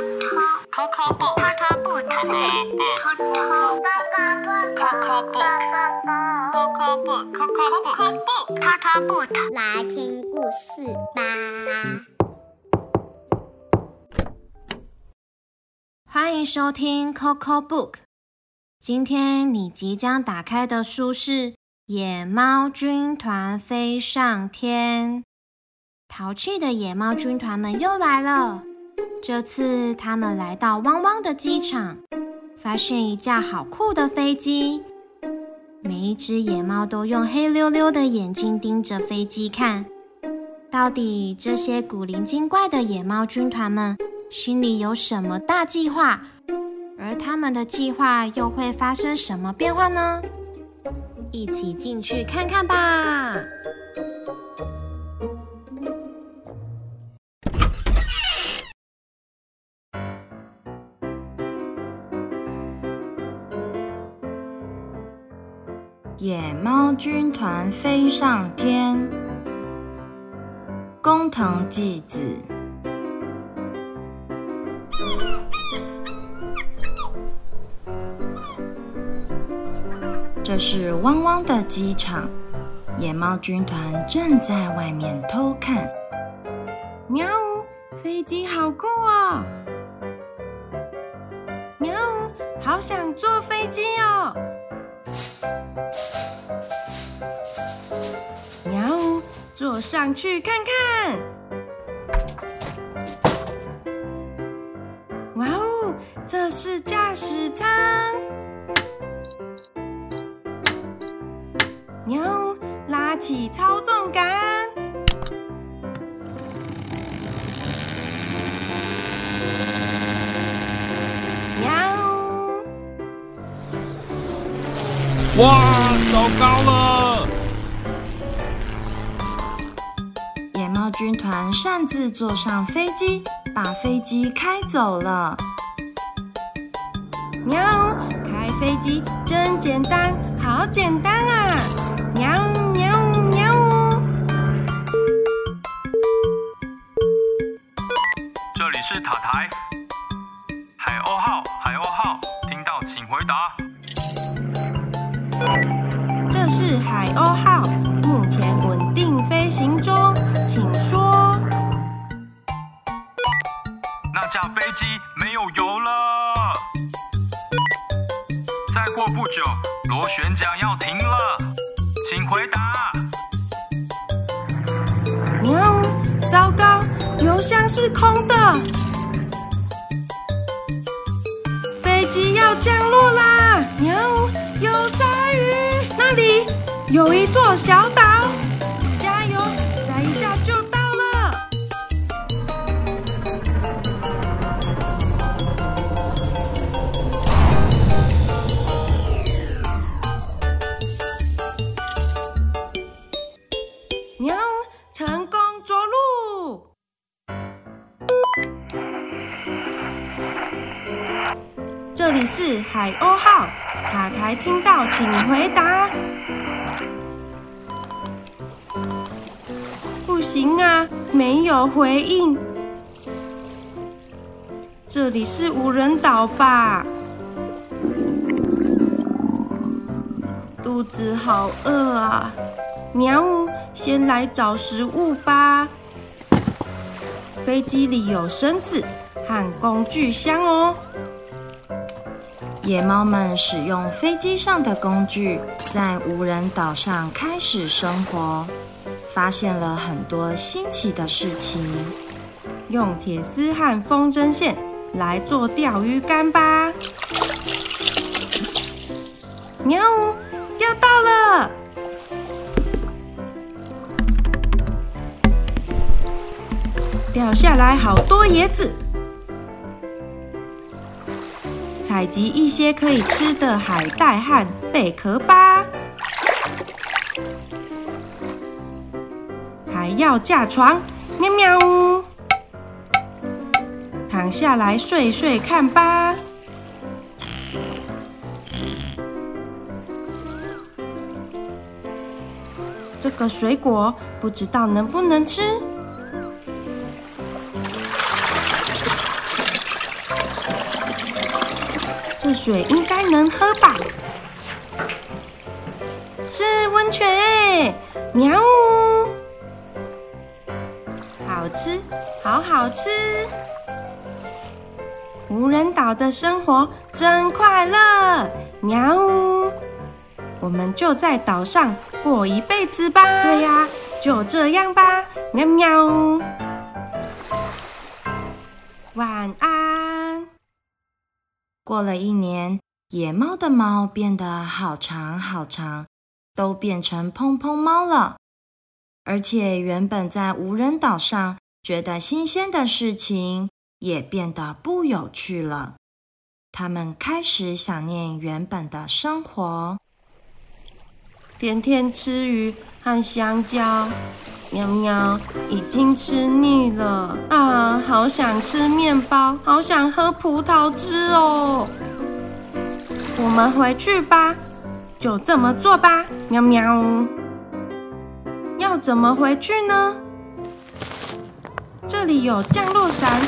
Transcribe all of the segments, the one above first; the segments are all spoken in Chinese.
Coco book. Coco book. Coco book. 来听故事吧。欢迎收听 Coco Book。今天你即将打开的书是《野猫军团飞上天》。淘气的野猫军团们又来了。这次他们来到汪汪的机场，发现一架好酷的飞机。每一只野猫都用黑溜溜的眼睛盯着飞机看。到底这些古灵精怪的野猫军团们心里有什么大计划？而他们的计划又会发生什么变化呢？一起进去看看吧！野猫军团飞上天，工藤纪子。这是汪汪的机场，野猫军团正在外面偷看。喵，飞机好酷哦！喵，好想坐飞机哦！上去看看。哇哦，这是驾驶舱。喵，拉起操纵杆。喵。哇，糟糕了！军团擅自坐上飞机，把飞机开走了。喵，开飞机真简单，好简单啊！那架飞机没有油了。再过不久，螺旋桨要停了，请回答。喵，糟糕，油箱是空的，飞机要降落啦！喵，有鲨鱼，那里有一座小岛，里是海鸥号，塔台听到请回答。不行啊，没有回应。这里是无人岛吧？肚子好饿啊！喵，先来找食物吧。飞机里有绳子和工具箱哦。野猫们使用飞机上的工具，在无人岛上开始生活，发现了很多新奇的事情。用铁丝和风筝线来做钓鱼竿吧。喵，钓到了！掉下来好多椰子，采集一些可以吃的海带和贝壳吧。还要架床，喵喵。躺下来睡睡看吧。这个水果不知道能不能吃。这水应该能喝吧？是温泉哎！喵，好吃，好好吃。无人岛的生活真快乐，喵呜！我们就在岛上过一辈子吧。对呀，就这样吧，喵喵。过了一年，野猫的猫变得好长好长，都变成蓬蓬猫了。而且，原本在无人岛上觉得新鲜的事情。也变得不有趣了。他们开始想念原本的生活，天天吃鱼和香蕉，喵喵已经吃腻了啊！好想吃面包，好想喝葡萄汁哦。我们回去吧，就这么做吧，喵喵。要怎么回去呢？这里有降落伞。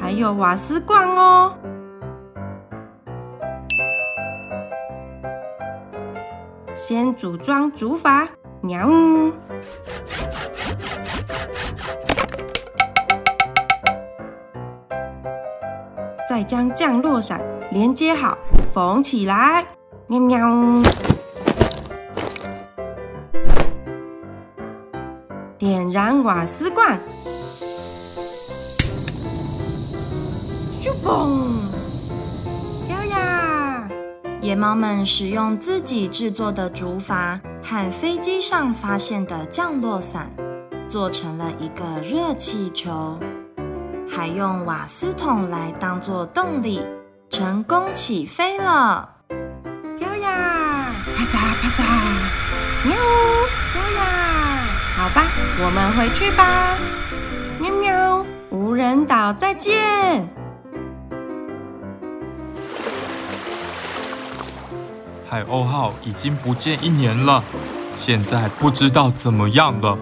还有瓦斯罐哦，先组装竹筏，喵，再将降落伞连接好，缝起来，喵喵，点燃瓦斯罐。嘣！飘呀！野猫们使用自己制作的竹筏和飞机上发现的降落伞，做成了一个热气球，还用瓦斯桶来当做动力，成功起飞了！飘呀！啪嚓啪嚓！喵！飘呀！好吧，我们回去吧。喵喵！无人岛再见。海鸥号已经不见一年了，现在不知道怎么样了。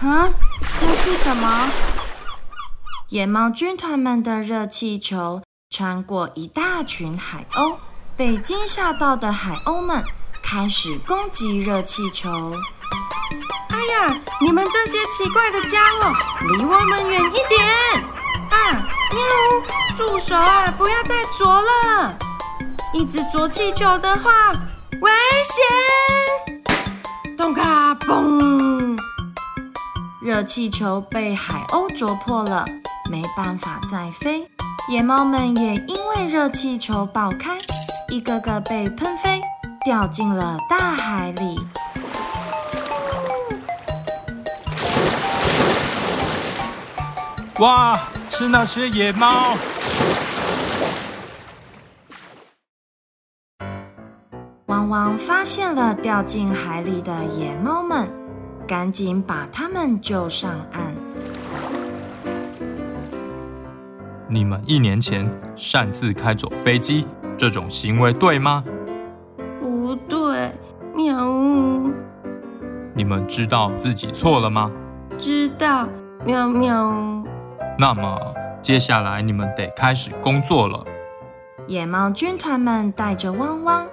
啊，那是什么？野猫军团们的热气球穿过一大群海鸥，被惊吓到的海鸥们开始攻击热气球。哎呀，你们这些奇怪的家伙，离我们远一点！啊！喵！住手啊！不要再啄了！一直啄气球的话，危险！咚卡嘣！热气球被海鸥啄破了，没办法再飞。野猫们也因为热气球爆开，一个个被喷飞，掉进了大海里。哇！是那些野猫。汪汪发现了掉进海里的野猫们，赶紧把它们救上岸。你们一年前擅自开走飞机，这种行为对吗？不对，喵。你们知道自己错了吗？知道，喵喵。那么接下来你们得开始工作了。野猫军团们带着汪汪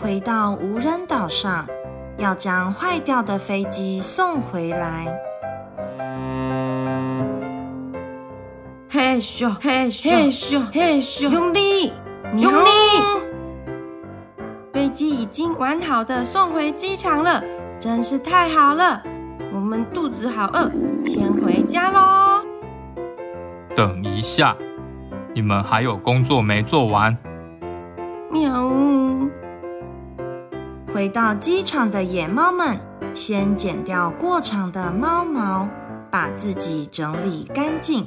回到无人岛上，要将坏掉的飞机送回来。嘿咻嘿咻嘿咻嘿咻，用力用力！飞机已经完好的送回机场了，真是太好了。我们肚子好饿，先回家喽。等一下，你们还有工作没做完。喵！回到机场的野猫们，先剪掉过长的猫毛，把自己整理干净。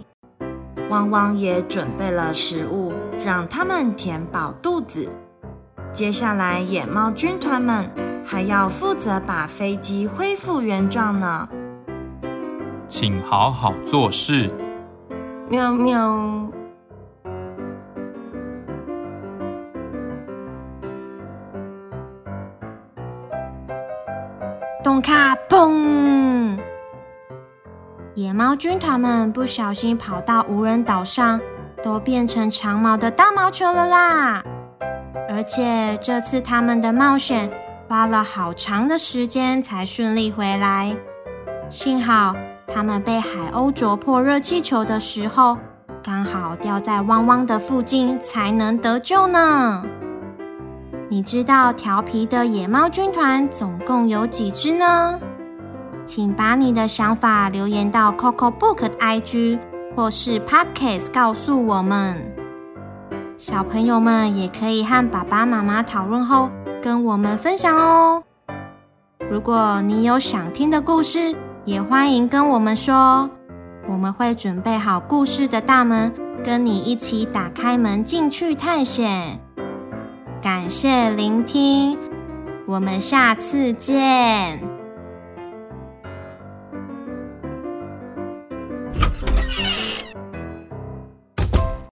汪汪也准备了食物，让它们填饱肚子。接下来，野猫军团们还要负责把飞机恢复原状呢。请好好做事。喵喵！咚卡嘣！野猫军团们不小心跑到无人岛上，都变成长毛的大毛球了啦！而且这次他们的冒险花了好长的时间才顺利回来。幸好他们被海鸥啄破热气球的时候，刚好掉在汪汪的附近，才能得救呢。你知道调皮的野猫军团总共有几只呢？请把你的想法留言到 Coco Book 的 IG 或是 Podcast 告诉我们。小朋友们也可以和爸爸妈妈讨论后跟我们分享哦。如果你有想听的故事，也欢迎跟我们说，我们会准备好故事的大门，跟你一起打开门进去探险。感谢聆听，我们下次见。